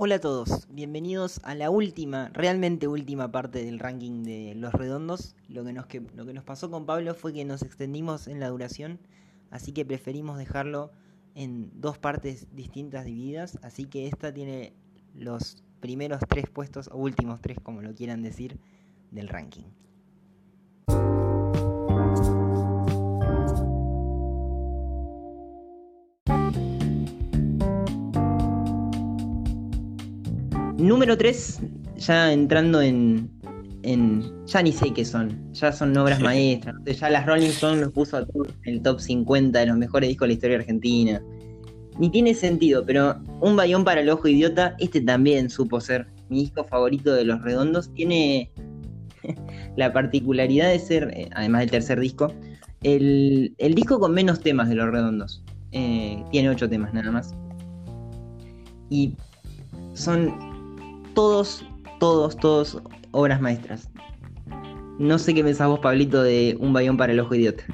Hola a todos, bienvenidos a la última, realmente última parte del ranking de Los Redondos. Lo que, nos, que, lo que nos pasó con Pablo fue que nos extendimos en la duración, así que preferimos dejarlo en dos partes distintas divididas, así que esta tiene los primeros tres puestos, o últimos tres, como lo quieran decir, del ranking. Número 3, ya entrando en, en, Ya ni sé qué son. Ya son obras maestras. Ya las Rolling Stones los puso a todos en el top 50 de los mejores discos de la historia argentina. Ni tiene sentido, pero Un Bayón para el Ojo Idiota, este también supo ser mi disco favorito de Los Redondos. Tiene la particularidad de ser, eh, además del tercer disco, el, disco con menos temas de Los Redondos. Eh, tiene ocho temas nada más. Y son todos, todos, todos obras maestras. No sé qué pensás vos, Pablito, de Un Bayón para el Ojo Idiota.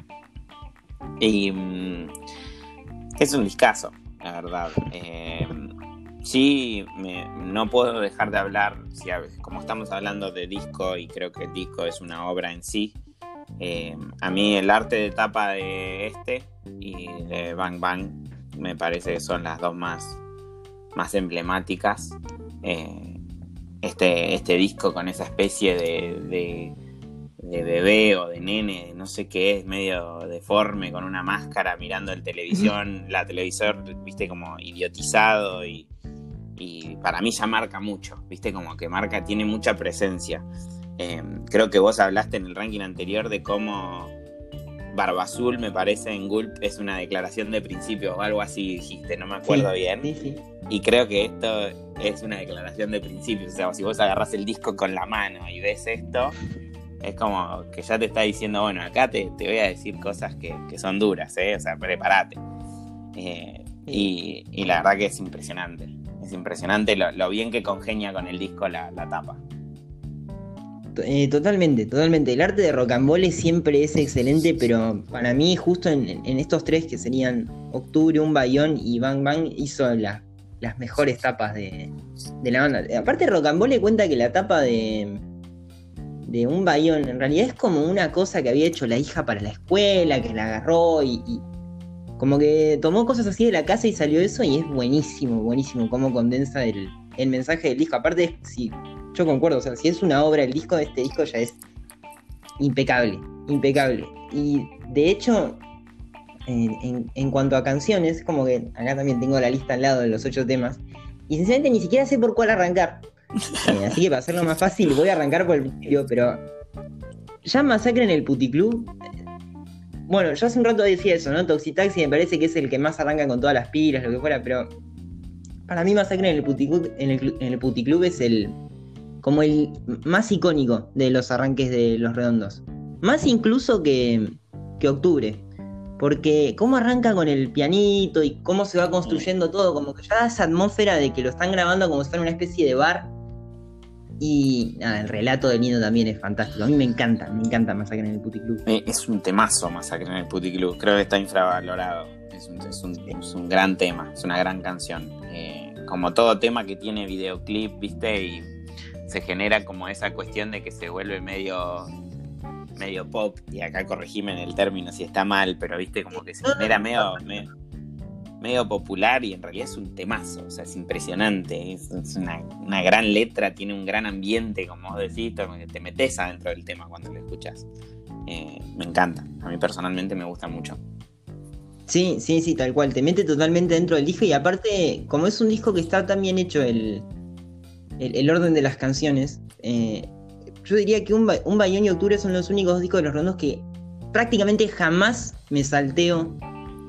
Y, mm, es un discazo, la verdad. Eh, sí, no puedo dejar de hablar, como estamos hablando de disco, y creo que el disco es una obra en sí. Eh, a mí el arte de tapa de este y de Bang Bang me parece que son las dos más, más emblemáticas. Eh, este, este disco con esa especie de, de, bebé o de nene, no sé qué es, medio deforme, con una máscara mirando el televisión, la televisor, viste, como idiotizado y, y para mí ya marca mucho, viste, como que marca, tiene mucha presencia. Em, creo que vos hablaste en el ranking anterior de cómo Barba Azul, me parece, en Gulp es una declaración de principios o algo así dijiste, no me acuerdo bien. Y creo que esto es una declaración de principios. O sea, si vos agarras el disco con la mano y ves esto, es como que ya te está diciendo, bueno, acá te, voy a decir cosas que, son duras, ¿eh? O sea, prepárate. Eh, y, la verdad que es impresionante. Es impresionante lo, bien que congenia con el disco la tapa. Eh, totalmente, totalmente. El arte de Rocambole siempre es excelente, pero para mí, justo en, estos tres que serían Octubre, Un Bayón y Bang Bang, hizo las mejores tapas de, la banda. Aparte, Rocambole cuenta que la tapa de, de Un Bayón en realidad es como una cosa que había hecho la hija para la escuela, que la agarró y, y como que tomó cosas así de la casa y salió eso, y es buenísimo, buenísimo cómo condensa el, el mensaje del disco. Aparte, si yo concuerdo, o sea, si es una obra, el disco de este disco ya es impecable, impecable. Y de hecho, en, cuanto a canciones, como que acá también tengo la lista al lado de los ocho temas, y sinceramente ni siquiera sé por cuál arrancar. Eh, así que para hacerlo más fácil, voy a arrancar por el principio, pero ya Masacre en el Puticlub. Eh, bueno, yo hace un rato decía eso, ¿no? Toxitaxi me parece que es el que más arranca con todas las pilas, lo que fuera, pero para mí Masacre en el Puticlub, en el, en el Puticlub es el, como el más icónico de los arranques de Los Redondos. Más incluso que, que Octubre. Porque cómo arranca con el pianito y cómo se va construyendo todo, como que ya da esa atmósfera de que lo están grabando como si fuera una especie de bar. Y el relato de Nino también es fantástico. A mí me encanta, me encanta Masacre en el Puticlub. Club. Eh, es un temazo Masacre en el Puticlub. Creo que está infravalorado. Es un, es un, es un gran tema, es una gran canción. Eh, como todo tema que tiene videoclip, viste, y se genera como esa cuestión de que se vuelve medio medio pop, y acá corregime en el término si está mal, pero viste como que se genera medio, medio, popular y en realidad es un temazo, o sea, es impresionante, es, una, gran letra, tiene un gran ambiente, como decís, te metes adentro del tema cuando lo escuchas. Eh, me encanta, a mí personalmente me gusta mucho. Sí, sí, sí, tal cual, te mete totalmente dentro del disco y aparte, como es un disco que está tan bien hecho el, el, orden de las canciones, eh, yo diría que un, un Bayón y Octubre son los únicos discos de los rondos que prácticamente jamás me salteo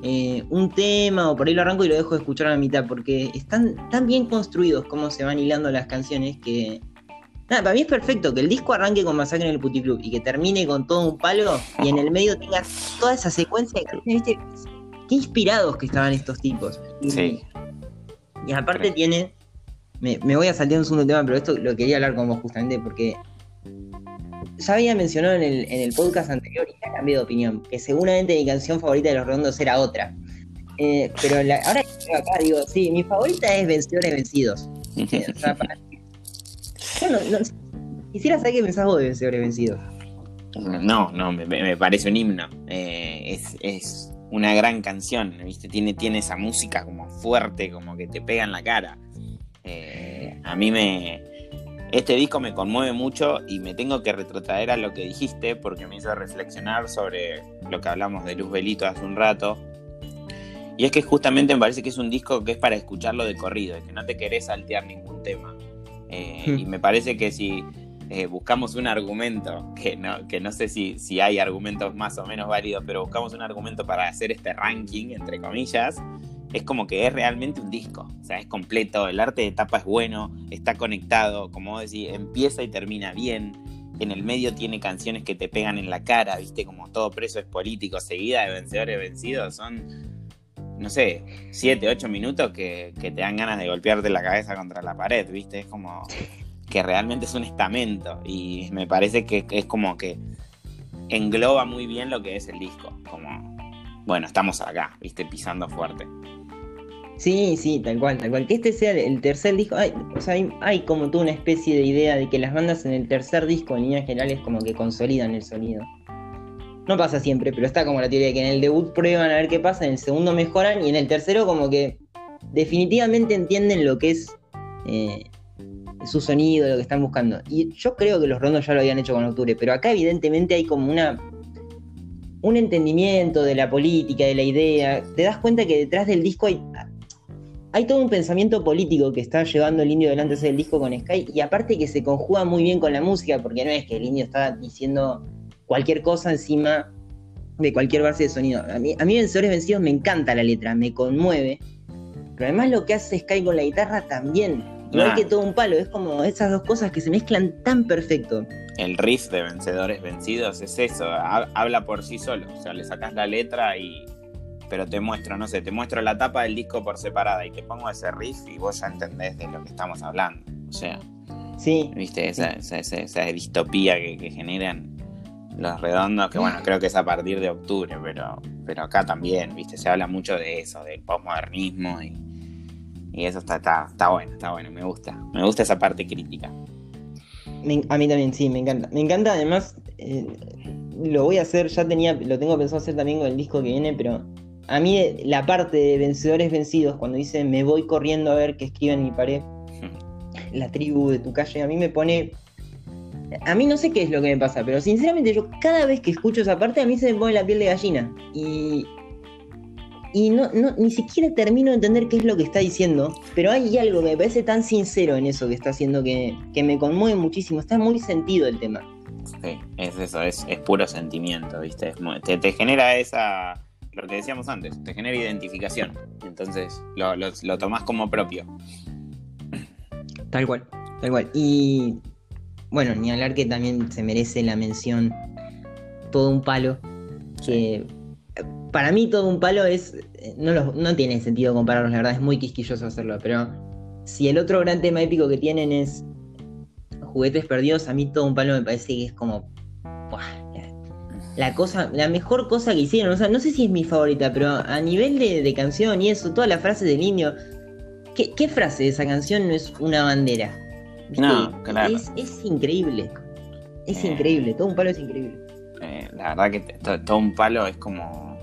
eh, un tema o por ahí lo arranco y lo dejo de escuchar a la mitad, porque están tan bien construidos cómo se van hilando las canciones que. Nada, para mí es perfecto que el disco arranque con Masacre en el Puticlub y que termine con todo un palo y en el medio tenga toda esa secuencia de canciones, ¿viste? Qué inspirados que estaban estos tipos. Sí. Y aparte tiene me, voy a saltar un segundo tema, pero esto lo quería hablar con vos justamente porque ya había mencionado en el, podcast anterior y ya cambié de opinión, que seguramente mi canción favorita de Los Redondos era otra. Eh, pero ahora que estoy acá digo, sí, mi favorita es Vencedores Vencidos. quisiera saber qué pensás vos de Vencedores Vencidos. No, no, me, parece un himno. Eh, es, una gran canción, ¿viste? Tiene, tiene esa música como fuerte, como que te pega en la cara. Eh, a mí me. Este disco me conmueve mucho y me tengo que retrotraer a lo que dijiste porque me hizo reflexionar sobre lo que hablamos de Luz Belito hace un rato. Y es que justamente me parece que es un disco que es para escucharlo de corrido, que no te querés saltear ningún tema. Eh. Y me parece que si eh, buscamos un argumento, que no, que no sé si, si hay argumentos más o menos válidos, pero buscamos un argumento para hacer este ranking, entre comillas, es como que es realmente un disco, o sea, es completo, el arte de tapa es bueno, está conectado, como vos decís, empieza y termina bien, en el medio tiene canciones que te pegan en la cara, viste, como todo preso es político, seguida de vencedores vencidos, son, no sé, 7, 8 minutos que, que te dan ganas de golpearte la cabeza contra la pared, viste, es como que realmente es un estamento y me parece que es como que engloba muy bien lo que es el disco, como, bueno, estamos acá, viste, pisando fuerte. Sí, sí, tal cual, tal cual. Que este sea el tercer disco, hay, o sea, hay, como tú una especie de idea de que las bandas en el tercer disco en líneas generales como que consolidan el sonido. No pasa siempre, pero está como la teoría de que en el debut prueban a ver qué pasa, en el segundo mejoran y en el tercero como que definitivamente entienden lo que es eh, su sonido, lo que están buscando. Y yo creo que los rondos ya lo habían hecho con Octubre, pero acá evidentemente hay como una un entendimiento de la política, de la idea. Te das cuenta que detrás del disco hay, hay todo un pensamiento político que está llevando el indio delante del disco con Sky y aparte que se conjuga muy bien con la música, porque no es que el indio está diciendo cualquier cosa encima de cualquier base de sonido. A mí, a mí Vencedores Vencidos me encanta la letra, me conmueve, pero además lo que hace Sky con la guitarra también Igual que todo un palo, es como esas dos cosas que se mezclan tan perfecto. El riff de Vencedores Vencidos es eso, habla por sí solo. O sea, le sacas la letra y. Pero te muestro, no sé, te muestro la tapa del disco por separada y te pongo ese riff y vos ya entendés de lo que estamos hablando. O sea. Sí. ¿Viste? Esa, esa, distopía que, generan los redondos, que bueno, creo que es a partir de octubre, pero, pero acá también, ¿viste? Se habla mucho de eso, del postmodernismo y y eso está, está, bueno, está bueno, me gusta. Me gusta esa parte crítica. A mí también, sí, me encanta. Me encanta además, eh, lo voy a hacer, ya tenía, lo tengo pensado hacer también con el disco que viene, pero a mí la parte de vencedores vencidos, cuando dice me voy corriendo a ver qué escribe en mi pared, la tribu de tu calle, a mí me pone... A mí no sé qué es lo que me pasa, pero sinceramente yo cada vez que escucho esa parte a mí se me pone la piel de gallina. Y y no, no, ni siquiera termino de entender qué es lo que está diciendo, pero hay algo que me parece tan sincero en eso que está haciendo que, me conmueve muchísimo. Está muy sentido el tema. Sí, es eso, es, puro sentimiento, ¿viste? te, genera esa, lo que decíamos antes, te genera identificación. Entonces lo, lo, tomás como propio. Tal cual, tal cual. Y bueno, ni hablar que también se merece la mención todo un palo. Que para mí todo un palo es. No, no tiene sentido compararlos, la verdad, es muy quisquilloso hacerlo. Pero si el otro gran tema épico que tienen es Juguetes Perdidos, a mí todo un palo me parece que es como. la, cosa, la mejor cosa que hicieron. O sea, no sé si es mi favorita, pero a nivel de, canción y eso, todas las frases del niño. ¿qué, frase de esa canción no es una bandera? No, claro. Es, increíble. Es eh. increíble, todo un palo es increíble. Eh, la verdad que todo un palo es como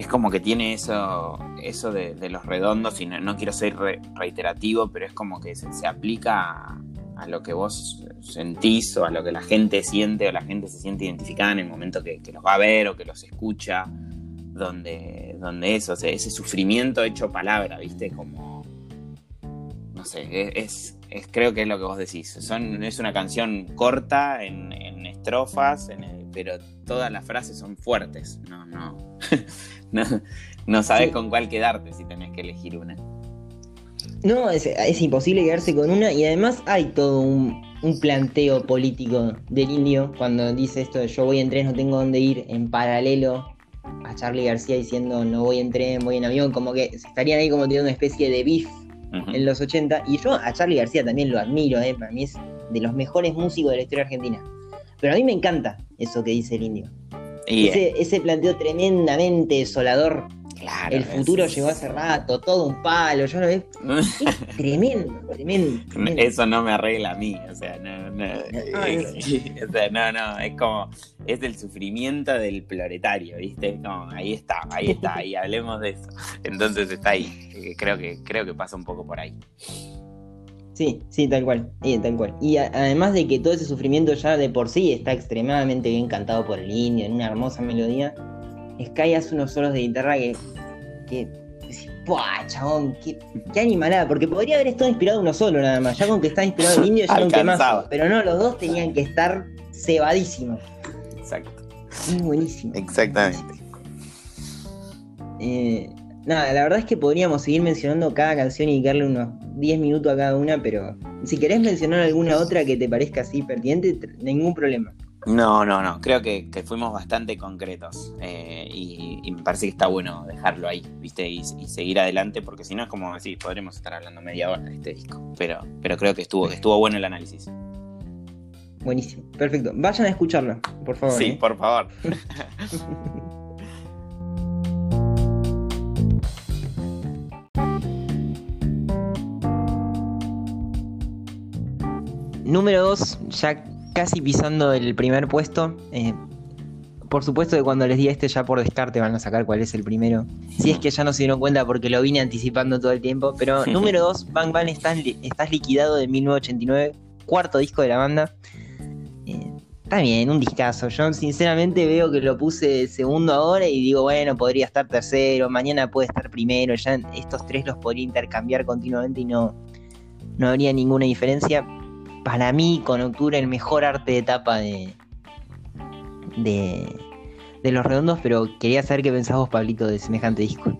es como que tiene eso, eso de, los redondos, y no, quiero ser reiterativo, pero es como que se, aplica a, lo que vos sentís o a lo que la gente siente o la gente se siente identificada en el momento que, los va a ver o que los escucha, donde, donde eso, ese sufrimiento hecho palabra, ¿viste? Como, no sé, es, creo que es lo que vos decís. Son, es una canción corta en, estrofas, pero todas las frases son fuertes, no, no. no, sabes con cuál quedarte si tenés que elegir una. No, es, imposible quedarse con una y además hay todo un, planteo político del indio cuando dice esto de yo voy en tren, no tengo dónde ir, en paralelo a Charlie García diciendo no voy en tren, voy en avión, como que estarían ahí como teniendo una especie de beef en los 80 y yo a Charlie García también lo admiro, eh, para mí es de los mejores músicos de la historia argentina. Pero a mí me encanta eso que dice el indio ese, planteo tremendamente desolador el futuro llegó hace rato, todo un palo, yo lo veo. Es tremendo, tremendo, Eso no me arregla a mí, o sea, no, no. o sea, no, no, es como, es el sufrimiento del proletario, ¿viste? No, ahí está, ahí está, y hablemos de eso. Entonces está ahí, eh, creo que, creo que pasa un poco por ahí. Sí, sí, tal cual, tal cual. Y además de que todo ese sufrimiento ya de por sí está extremadamente bien cantado por el indio, en una hermosa melodía, Sky hace unos solos de guitarra que. que ¡Puah, chabón! Qué, qué, animalada! Porque podría haber estado inspirado uno solo nada más. Ya con que está inspirado el indio ya un quemazo. Pero no, los dos tenían que estar cebadísimos. Exacto. Muy buenísimo. Exactamente. Eh, nada, la verdad es que podríamos seguir mencionando cada canción y darle unos 10 minutos a cada una, pero si querés mencionar alguna otra que te parezca así pertinente, ningún problema. No, no, no. Creo que, fuimos bastante concretos eh, y, me parece que está bueno dejarlo ahí, ¿viste? Y, seguir adelante, porque si no es como así, podremos estar hablando media hora de este disco. Pero, pero creo que estuvo, que estuvo bueno el análisis. Buenísimo, perfecto. Vayan a escucharlo, por favor. Sí, ¿eh? por favor. Número 2, ya casi pisando el primer puesto. Eh, por supuesto que cuando les di este ya por descarte van a sacar cuál es el primero. Si es que ya no se dieron cuenta porque lo vine anticipando todo el tiempo. Pero número 2, Bang Bang estás, estás, liquidado de 1989, cuarto disco de la banda. Eh, está bien, un discazo. Yo sinceramente veo que lo puse segundo ahora y digo, bueno, podría estar tercero, mañana puede estar primero. Ya estos tres los podría intercambiar continuamente y no, no habría ninguna diferencia para mí con Octubre el mejor arte de tapa de, de, Los Redondos, pero quería saber qué pensás vos, Pablito, de semejante disco.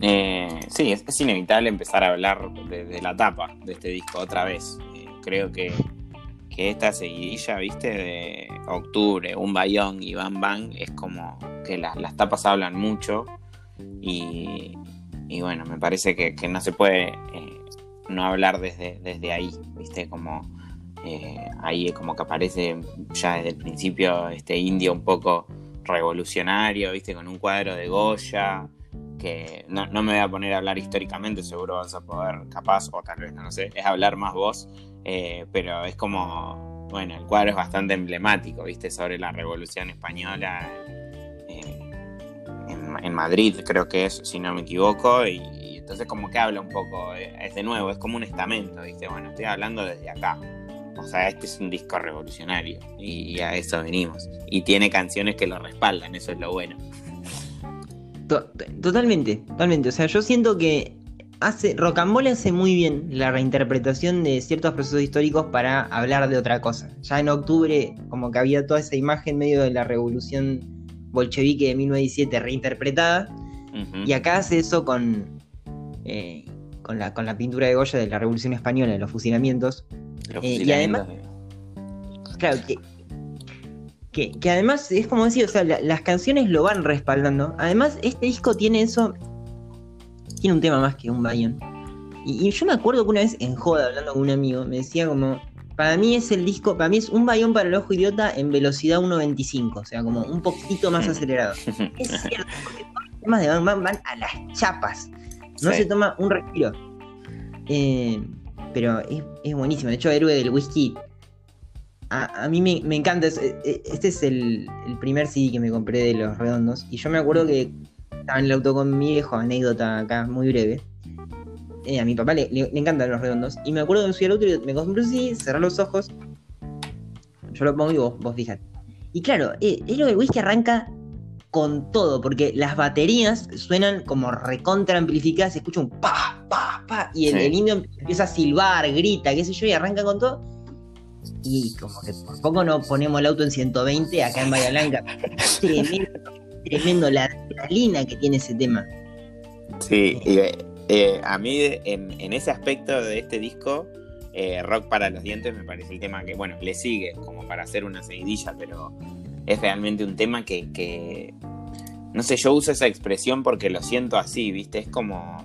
Eh, sí, es, inevitable empezar a hablar de, la tapa de este disco otra vez. Eh, creo que, esta seguidilla, viste, de Octubre, Un Bayón y Bam Bam, es como que las tapas hablan mucho y, bueno, me parece que, no se puede eh, no hablar desde, desde ahí, ¿viste? Como eh, ahí como que aparece ya desde el principio este indio un poco revolucionario, ¿viste? Con un cuadro de Goya, que no, me voy a poner a hablar históricamente, seguro vas a poder, capaz, o tal vez, no sé, es hablar más vos, eh, pero es como, bueno, el cuadro es bastante emblemático, ¿viste? Sobre la revolución española. Eh, en, Madrid creo que es, si no me equivoco, y, entonces como que habla un poco, eh, es de nuevo, es como un estamento, ¿viste? Bueno, estoy hablando desde acá. O sea, este es un disco revolucionario y a eso venimos. Y tiene canciones que lo respaldan, eso es lo bueno. Totalmente, totalmente. O sea, yo siento que hace Rocambole hace muy bien la reinterpretación de ciertos procesos históricos para hablar de otra cosa. Ya en octubre, como que había toda esa imagen medio de la revolución bolchevique de 1917 reinterpretada. Y acá hace eso con, eh, con, la, con la pintura de Goya de la Revolución Española, de los fusilamientos. Eh, y además, claro, que, que, además es como decir, o sea, las canciones lo van respaldando. Además, este disco tiene eso, tiene un tema más que un bayón. Y, yo me acuerdo que una vez en Joda, hablando con un amigo, me decía como, para mí es el disco, para mí es un bayón para el ojo idiota en velocidad 1.25, o sea, como un poquito más acelerado. es cierto, porque todos los temas de Van van a las chapas no se toma un respiro. Eh, pero es, buenísimo. De hecho, Héroe del Whisky. A, mí me, encanta. Eh, este es el, primer CD que me compré de Los Redondos. Y yo me acuerdo que estaba en el auto con mi viejo, anécdota acá muy breve. Eh, a mi papá le, encantan los redondos. Y me acuerdo que me subí al auto y me compré un CD, cerré los ojos. Yo lo pongo y vos, vos fijate. Y claro, Héroe del Whisky arranca con todo, porque las baterías suenan como recontra amplificadas, se escucha un pa, pa, pa, y el, indio empieza a silbar, grita, qué sé yo, y arranca con todo. Y como que por poco no ponemos el auto en 120 acá en Bahía Blanca. tremendo, tremendo la adrenalina que tiene ese tema. Sí, y, eh, a mí en, ese aspecto de este disco, eh, Rock para los dientes me parece el tema que, bueno, le sigue como para hacer una seguidilla, pero es realmente un tema que, no sé, yo uso esa expresión porque lo siento así, ¿viste? Es como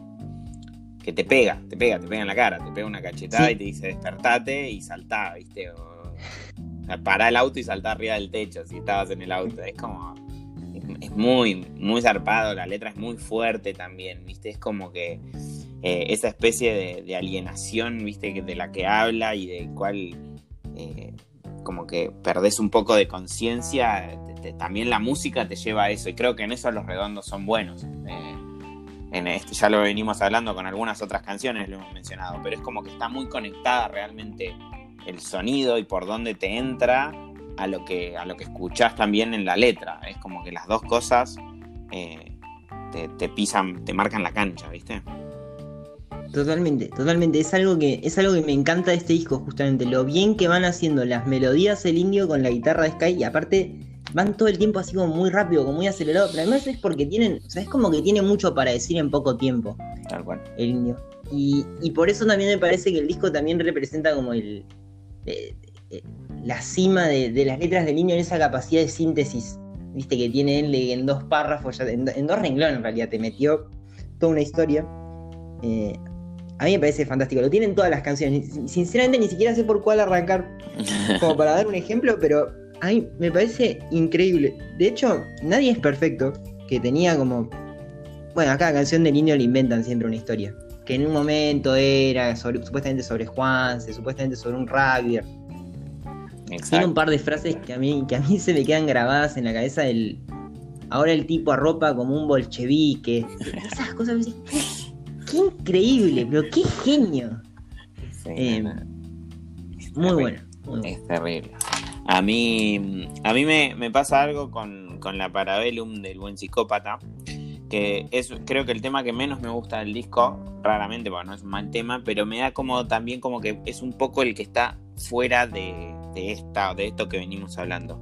que te pega, te pega, te pega en la cara, te pega una cachetada y te dice despertate y saltá, ¿viste? O, pará el auto y saltá arriba del techo si estabas en el auto. Es como. es muy, muy zarpado, la letra es muy fuerte también, ¿viste? Es como que eh, esa especie de, alienación, ¿viste? De la que habla y de cual eh, como que perdés un poco de conciencia, también la música te lleva a eso y creo que en eso los redondos son buenos. Eh, en este, ya lo venimos hablando con algunas otras canciones, lo hemos mencionado, pero es como que está muy conectada realmente el sonido y por dónde te entra a lo que, a lo que escuchás también en la letra. Es como que las dos cosas eh, te, pisan, te marcan la cancha, ¿viste? Totalmente, totalmente. Es algo que, es algo que me encanta de este disco, justamente. Lo bien que van haciendo las melodías el indio con la guitarra de Sky. Y aparte, van todo el tiempo así como muy rápido, como muy acelerado. Pero además es porque tienen, o sea, es como que tiene mucho para decir en poco tiempo. Tal cual. El indio. Y, por eso también me parece que el disco también representa como el. Eh, eh, la cima de, las letras del indio en esa capacidad de síntesis, viste, que tiene él en dos párrafos, en, dos renglones en realidad, te metió toda una historia. Eh, a mí me parece fantástico. Lo tienen todas las canciones. Sinceramente ni siquiera sé por cuál arrancar como para dar un ejemplo, pero a mí me parece increíble. De hecho, nadie es perfecto, que tenía como... Bueno, a cada canción del indio le inventan siempre una historia. Que en un momento era supuestamente sobre Juanse, supuestamente sobre un rugby. Tiene un par de frases que a, mí, que a mí se me quedan grabadas en la cabeza del... Ahora el tipo arropa como un bolchevique. Esas cosas qué increíble, pero qué genio. Eh, muy, bueno, Es terrible. A mí, a mí me, pasa algo con, la Parabellum del buen psicópata, que es creo que el tema que menos me gusta del disco, raramente, porque no es un mal tema, pero me da como también como que es un poco el que está fuera de, de esta, de esto que venimos hablando.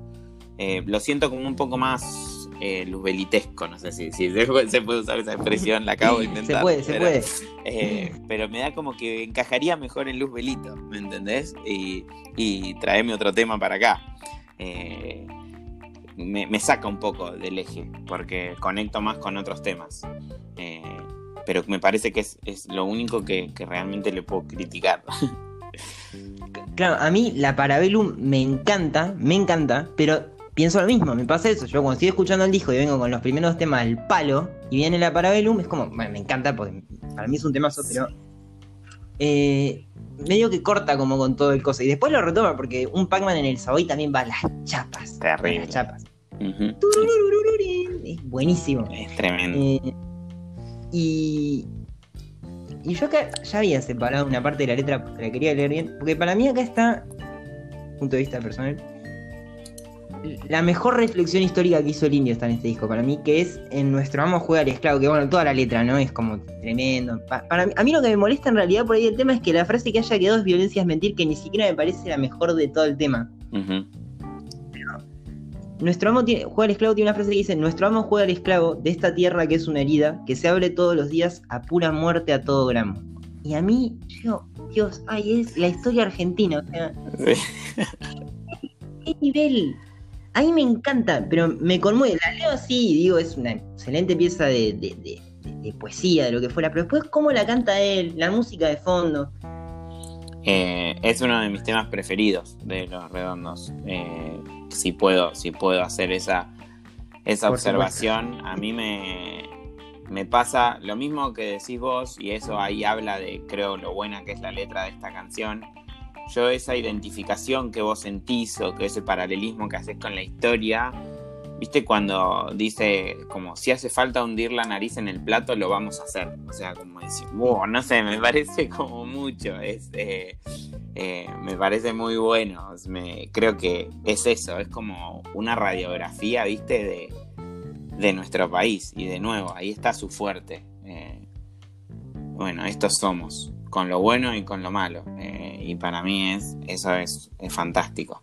Eh, lo siento como un poco más eh, luzbelitesco, no sé si, se, puede usar esa expresión, la acabo de intentar. Se puede, se puede. Eh, pero me da como que encajaría mejor en Luzbelito, ¿me entendés? Y, y traerme otro tema para acá. Eh, me, saca un poco del eje, porque conecto más con otros temas. Eh, pero me parece que es, lo único que, que realmente le puedo criticar. Claro, a mí la Parabellum me encanta, me encanta, pero pienso lo mismo, me pasa eso. Yo cuando estoy escuchando el disco y vengo con los primeros temas al palo y viene la Parabellum, es como, bueno, me encanta porque para mí es un temazo, pero eh, medio que corta como con todo el cosa. Y después lo retoma porque un Pac-Man en el Savoy también va a las chapas. Terrible. las chapas. Es buenísimo. Es tremendo. Eh, y, y yo acá ya había separado una parte de la letra porque la quería leer bien. Porque para mí acá está, punto de vista personal, la mejor reflexión histórica que hizo el indio está en este disco para mí, que es en nuestro amo juega al esclavo, que bueno, toda la letra, ¿no? Es como tremendo. para mí, a mí lo que me molesta en realidad por ahí el tema es que la frase que haya quedado es violencia es mentir, que ni siquiera me parece la mejor de todo el tema. Nuestro amo tiene, juega al esclavo tiene una frase que dice, nuestro amo juega al esclavo de esta tierra que es una herida, que se abre todos los días a pura muerte a todo gramo. Y a mí, yo, Dios, ay, es la historia argentina, o sea... ¿Qué nivel? A mí me encanta, pero me conmueve. La leo así y digo, es una excelente pieza de, poesía, de lo que fuera. Pero después, cómo la canta él, la música de fondo. Eh, es uno de mis temas preferidos de Los Redondos. Eh, si, puedo, si puedo hacer esa, esa observación, a mí me, me pasa lo mismo que decís vos, y eso ahí habla de, creo, lo buena que es la letra de esta canción yo esa identificación que vos sentís o que ese paralelismo que haces con la historia, viste cuando dice como si hace falta hundir la nariz en el plato, lo vamos a hacer. O sea, como decir, wow, no sé, me parece como mucho, es, eh, eh, me parece muy bueno. Me, creo que es eso, es como una radiografía, viste, de, de nuestro país. Y de nuevo, ahí está su fuerte. Eh, bueno, estos somos con lo bueno y con lo malo. Y para mí es, eso es, fantástico.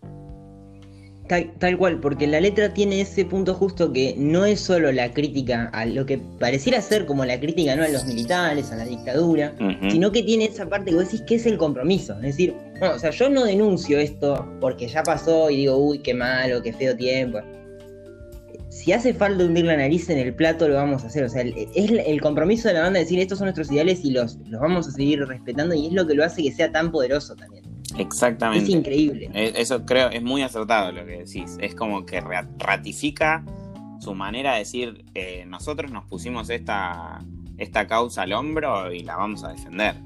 Tal, cual, porque la letra tiene ese punto justo que no es solo la crítica a lo que pareciera ser como la crítica ¿no? a los militares, a la dictadura, sino que tiene esa parte que vos decís que es el compromiso. Es decir, no, o sea, yo no denuncio esto porque ya pasó y digo, uy, qué malo, qué feo tiempo si hace falta hundir la nariz en el plato, lo vamos a hacer. O sea, es el compromiso de la banda decir estos son nuestros ideales y los, los vamos a seguir respetando y es lo que lo hace que sea tan poderoso también. Exactamente. Es increíble. Eso creo, es muy acertado lo que decís. Es como que ratifica su manera de decir, eh, nosotros nos pusimos esta, esta causa al hombro y la vamos a defender.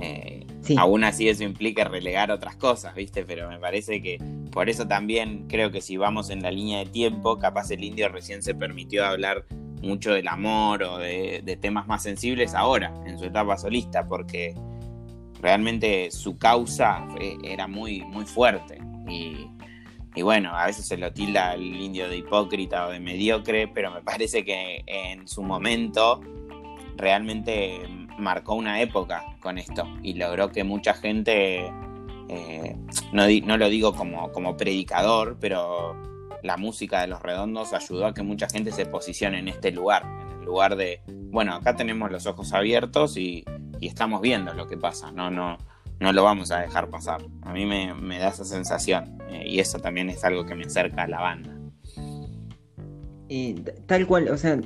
Eh, aún así eso implica relegar otras cosas, ¿viste? Pero me parece que por eso también creo que si vamos en la línea de tiempo, capaz el indio recién se permitió hablar mucho del amor o de, temas más sensibles ahora, en su etapa solista, porque realmente su causa era muy, muy fuerte. Y, y, bueno, a veces se lo tilda al indio de hipócrita o de mediocre, pero me parece que en su momento realmente marcó una época con esto y logró que mucha gente, eh, no, no, lo digo como, como predicador, pero la música de los redondos ayudó a que mucha gente se posicione en este lugar, en el lugar de, bueno, acá tenemos los ojos abiertos y, y estamos viendo lo que pasa, no, no, no lo vamos a dejar pasar. A mí me, da esa sensación eh, y eso también es algo que me acerca a la banda. Eh, tal cual, o sea,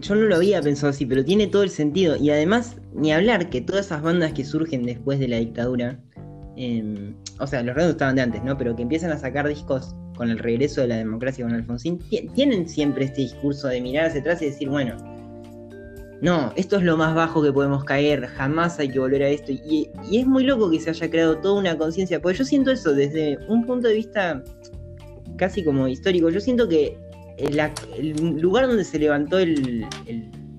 yo no lo había pensado así, pero tiene todo el sentido. Y además, ni hablar que todas esas bandas que surgen después de la dictadura, em, o sea, los redes estaban de antes, ¿no? Pero que empiezan a sacar discos con el regreso de la democracia con Alfonsín, tienen siempre este discurso de mirar hacia atrás y decir, bueno, no, esto es lo más bajo que podemos caer, jamás hay que volver a esto. Y, es muy loco que se haya creado toda una conciencia, porque yo siento eso desde un punto de vista casi como histórico. Yo siento que el, lugar donde se levantó el,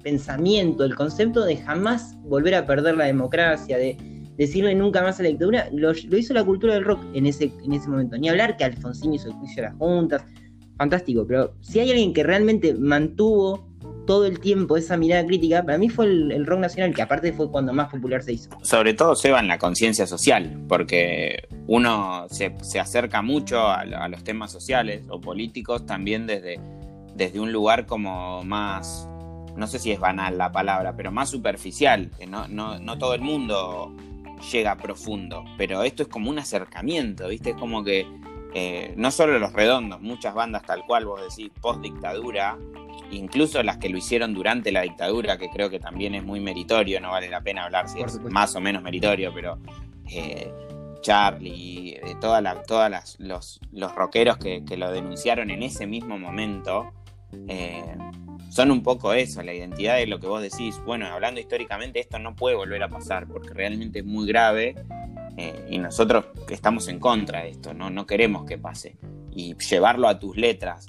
pensamiento, el concepto de jamás volver a perder la democracia, de decirle nunca más a la dictadura, lo, hizo la cultura del rock en ese, en ese momento. Ni hablar que Alfonsín hizo el juicio a las juntas, fantástico, pero si hay alguien que realmente mantuvo todo el tiempo esa mirada crítica, para mí fue el, rock nacional, que aparte fue cuando más popular se hizo. Sobre todo se va en la conciencia social, porque uno se, acerca mucho a, los temas sociales o políticos también desde, desde un lugar como más, no sé si es banal la palabra, pero más superficial, que no, no, todo el mundo llega profundo, pero esto es como un acercamiento, ¿viste? Es como que eh, no solo los redondos, muchas bandas tal cual vos decís, post dictadura, incluso las que lo hicieron durante la dictadura, que creo que también es muy meritorio, no vale la pena hablar si es más o menos meritorio, pero eh, Charlie, de todas las, los, los rockeros que, lo denunciaron en ese mismo momento, eh, son un poco eso, la identidad de lo que vos decís. Bueno, hablando históricamente, esto no puede volver a pasar porque realmente es muy grave eh, y nosotros estamos en contra de esto, ¿no? no queremos que pase. Y llevarlo a tus letras,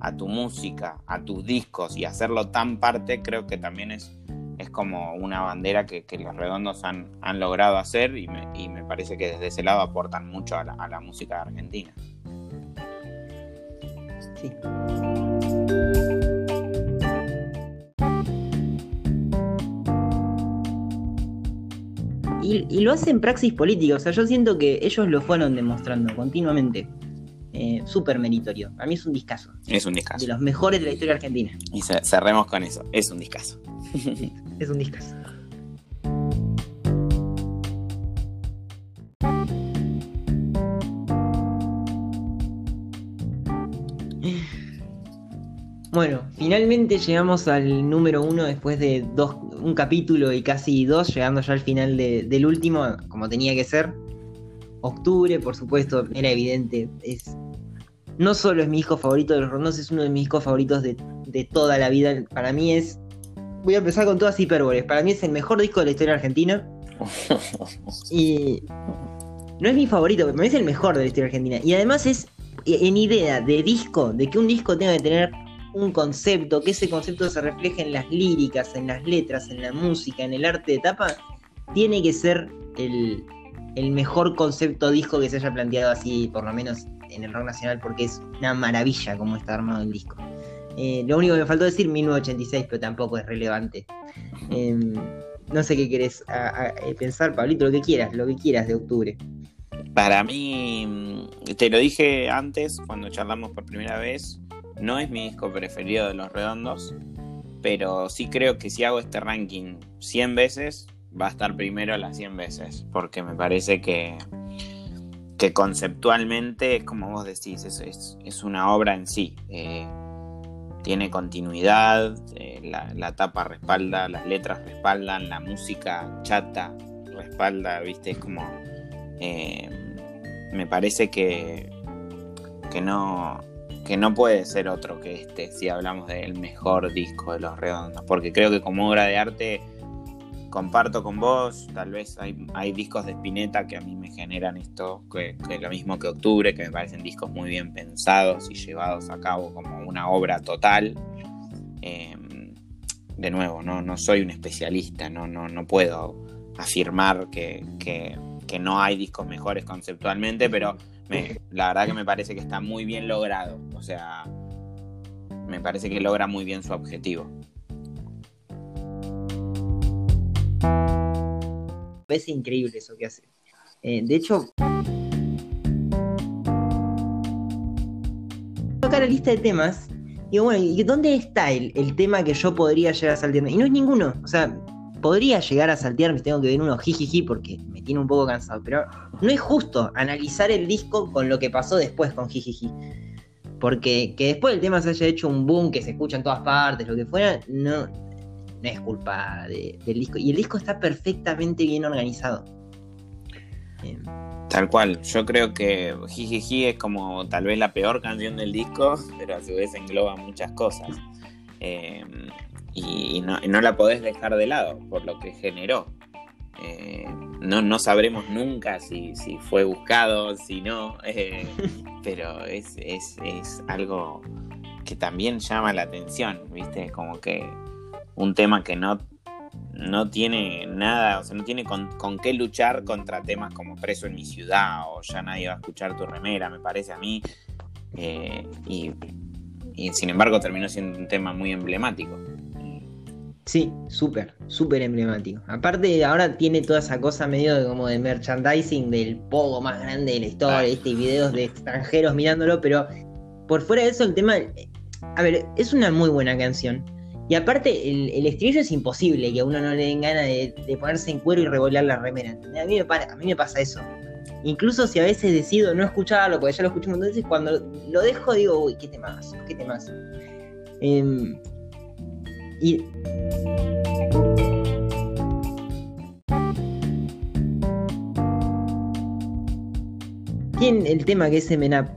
a tu música, a tus discos y hacerlo tan parte, creo que también es, es como una bandera que, los redondos han, han logrado hacer y me, y me, parece que desde ese lado aportan mucho a la, a la música argentina. Sí. Y, y, lo hacen praxis política, o sea, yo siento que ellos lo fueron demostrando continuamente. Eh, súper meritorio. A mí es un discazo. Es un discazo. De los mejores de la historia argentina. Y cerremos con eso. Es un discazo. es un discazo. Bueno, finalmente llegamos al número uno después de dos, un capítulo y casi dos, llegando ya al final del último, como tenía que ser. Octubre, por supuesto, era evidente, es no solo es mi hijo favorito de los rondos, es uno de mis hijos favoritos de, toda la vida. Para mí es. Voy a empezar con todas hipérboles. Para mí es el mejor disco de la historia argentina. y. No es mi favorito, pero para mí es el mejor de la historia argentina. Y además es en idea de disco, de que un disco tenga que tener un concepto, que ese concepto se refleje en las líricas, en las letras, en la música, en el arte de tapa, tiene que ser el, el mejor concepto disco que se haya planteado así, por lo menos en el rock nacional porque es una maravilla como está armado el disco. Eh, lo único que me faltó decir 1986, pero tampoco es relevante. Em, no sé qué querés eh, pensar, Pablito, lo que quieras, lo que quieras de octubre. Para mí, mm, te lo dije antes, cuando charlamos por primera vez, no es mi disco preferido de Los Redondos, pero sí creo que si hago este ranking 100 veces, va a estar primero las 100 veces, porque me parece que que conceptualmente, como vos decís, es, es, una obra en sí. Eh, tiene continuidad, eh, la, tapa respalda, las letras respaldan, la música chata respalda, viste, es como... Eh, me parece que, que no, que no puede ser otro que este si hablamos del mejor disco de Los Redondos, porque creo que como obra de arte comparto con vos, tal vez hay, discos de Spinetta que a mí me generan esto, que, es lo mismo que Octubre, que me parecen discos muy bien pensados y llevados a cabo como una obra total. Em, de nuevo, no, no soy un especialista, no, no, no puedo afirmar que, no hay discos mejores conceptualmente, pero la verdad que me parece que está muy bien logrado. O sea, me parece que logra muy bien su objetivo. Es increíble eso que hace. Eh, de hecho, acá la lista de temas. Digo, bueno, ¿y dónde está el, tema que yo podría llegar a saltearme? Y no es ninguno. O sea, podría llegar a saltearme, tengo que ver uno jijiji porque me tiene un poco cansado. Pero no es justo analizar el disco con lo que pasó después con jijiji. Porque que después el tema se haya hecho un boom, que se escucha en todas partes, lo que fuera, no, no es culpa del disco. Y el disco está perfectamente bien organizado. Tal cual, yo creo que Jijiji es como tal vez la peor canción del disco, pero a su vez engloba muchas cosas. Em, y, no, la podés dejar de lado por lo que generó. Eh, no, no sabremos nunca si, fue buscado, si no, eh, pero es, es, es algo que también llama la atención, ¿viste? Como que un tema que no, no tiene nada, o sea, no tiene con, qué luchar contra temas como Preso en mi ciudad o Ya nadie va a escuchar tu remera, me parece a mí. Eh, y, sin embargo terminó siendo un tema muy emblemático. Sí, súper, súper emblemático. Aparte, ahora tiene toda esa cosa medio de como de merchandising del pogo más grande de la historia, este, y videos de extranjeros mirándolo, pero por fuera de eso, el tema. A ver, es una muy buena canción. Y aparte, el, el, estribillo es imposible que a uno no le den ganas de, ponerse en cuero y revolear la remera. A mí, me a mí me pasa eso. Incluso si a veces decido no escucharlo, porque ya lo escuché un montón de veces, cuando lo dejo digo, uy, qué temas, qué temas. Eh, y. Tiene el tema que es Semenap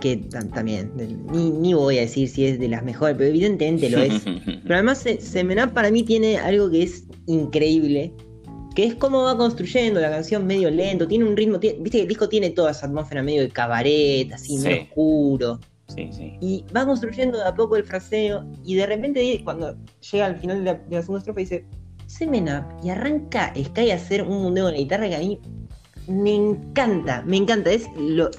que también, ni, voy a decir si es de las mejores, pero evidentemente lo es. pero además Semenap para mí tiene algo que es increíble, que es cómo va construyendo la canción medio lento, tiene un ritmo, viste que el disco tiene toda esa atmósfera medio de cabaret, así, medio oscuro. Y va construyendo de a poco el fraseo y de repente cuando llega al final de la, segunda estrofa dice Semenap y arranca Sky a hacer un mundeo de la guitarra que a mí me encanta, me encanta, es lo,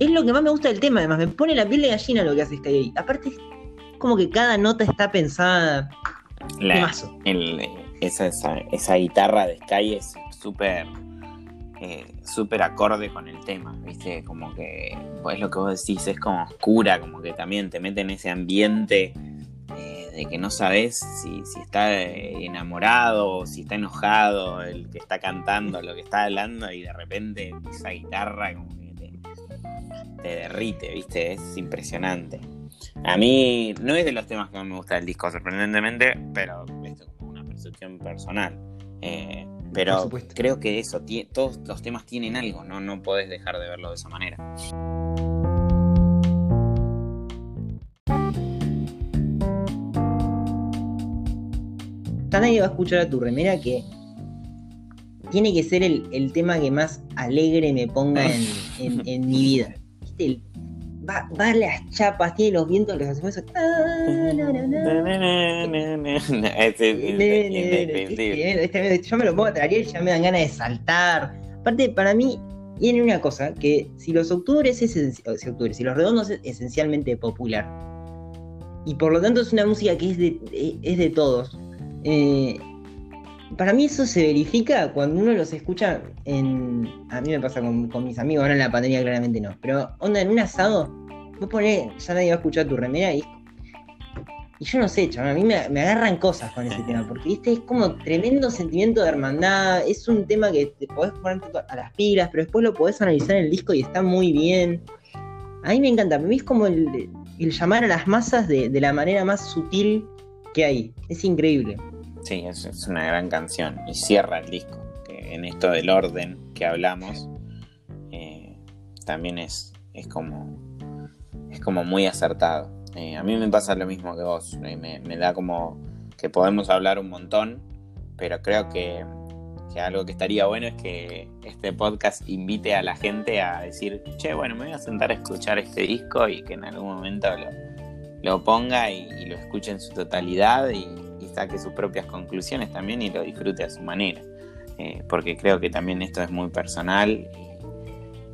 es lo que más me gusta del tema, además, me pone la piel de gallina lo que hace Sky. Aparte, es como que cada nota está pensada. La, esa, esa, guitarra de Sky es súper eh, súper acorde con el tema, ¿viste? Como que, pues lo que vos decís, es como oscura, como que también te mete en ese ambiente eh, de que no sabes si, si está enamorado o si está enojado el que está cantando, lo que está hablando, y de repente esa guitarra como te derrite, ¿viste? Es impresionante. A mí no es de los temas que más me gusta del disco, sorprendentemente, pero esto es como una percepción personal. Eh, pero creo que eso, todos los temas tienen algo, ¿no? No podés dejar de verlo de esa manera. Nadie va a escuchar a tu remera que tiene que ser el, tema que más alegre me ponga en mi vida va, va las chapas, tiene los vientos que hacemos. Yo me lo pongo a traer y ya me dan ganas de saltar. Aparte, para mí, tiene una cosa, que si los octubres es si, si los redondos es esencialmente popular, y por lo tanto es una música que es de, es de todos, eh, para mí eso se verifica cuando uno los escucha en. A mí me pasa con, mis amigos, ahora en la pandemia claramente no. Pero onda, en un asado, vos ponés, ya nadie va a escuchar tu remera y. Y yo no sé, chaval, a mí me, agarran cosas con ese tema, porque viste, es como tremendo sentimiento de hermandad, es un tema que te podés poner a las pilas, pero después lo podés analizar en el disco y está muy bien. A mí me encanta, a mí es como el, llamar a las masas de, de la manera más sutil que hay, es increíble. Sí, es, una gran canción y cierra el disco. En esto del orden que hablamos, eh, también es, es como es como muy acertado. Eh, a mí me pasa lo mismo que vos, me, me, da como que podemos hablar un montón, pero creo que, que, algo que estaría bueno es que este podcast invite a la gente a decir, che, bueno, me voy a sentar a escuchar este disco y que en algún momento lo, lo ponga y, lo escuche en su totalidad y, saque sus propias conclusiones también y lo disfrute a su manera. Eh, porque creo que también esto es muy personal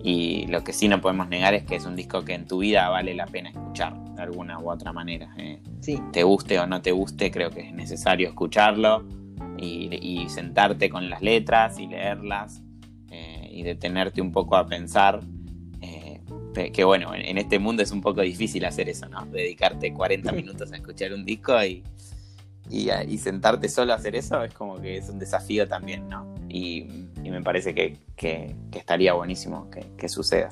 y, lo que sí no podemos negar es que es un disco que en tu vida vale la pena escuchar de alguna u otra manera. Eh. Te guste o no te guste, creo que es necesario escucharlo y, sentarte con las letras y leerlas eh, y detenerte un poco a pensar que bueno, en, este mundo es un poco difícil hacer eso, ¿no? Dedicarte 40 minutos a escuchar un disco y, y, sentarte solo a hacer eso es como que es un desafío también, ¿no? Y, me parece que, estaría buenísimo que, suceda.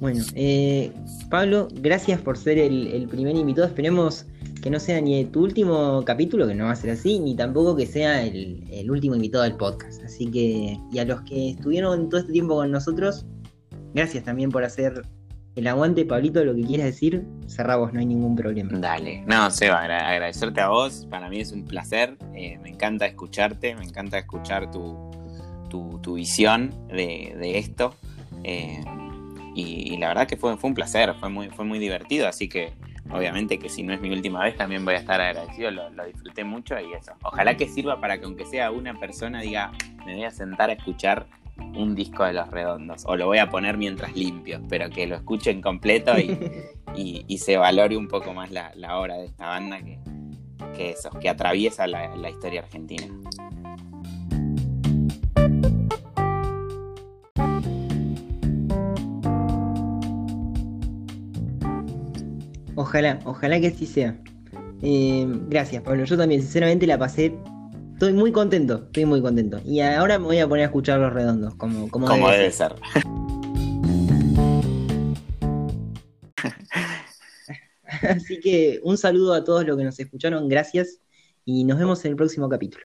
Bueno, eh, Pablo, gracias por ser el, el primer invitado. Esperemos que no sea ni tu último capítulo, que no va a ser así, ni tampoco que sea el, último invitado del podcast. Así que, y a los que estuvieron todo este tiempo con nosotros, gracias también por hacer el aguante, Pablito, lo que quieras decir, cerramos, no hay ningún problema. Dale, no, Seba, agradecerte a vos, para mí es un placer, eh, me encanta escucharte, me encanta escuchar tu, tu, visión de, esto. Eh, y, la verdad que fue, fue un placer, fue muy, fue muy divertido, así que obviamente que si no es mi última vez también voy a estar agradecido, lo, disfruté mucho y eso. Ojalá que sirva para que aunque sea una persona diga, me voy a sentar a escuchar un disco de los redondos o lo voy a poner mientras limpio, pero que lo escuchen completo y, se valore un poco más la, obra de esta banda que, que eso, que atraviesa la historia argentina. Ojalá, ojalá que así sea. Eh, gracias, Pablo. Yo también, sinceramente, la pasé. Estoy muy contento, estoy muy contento. Y ahora me voy a poner a escuchar los redondos, como, como, debe, ser. Así que un saludo a todos los que nos escucharon, gracias y nos vemos en el próximo capítulo.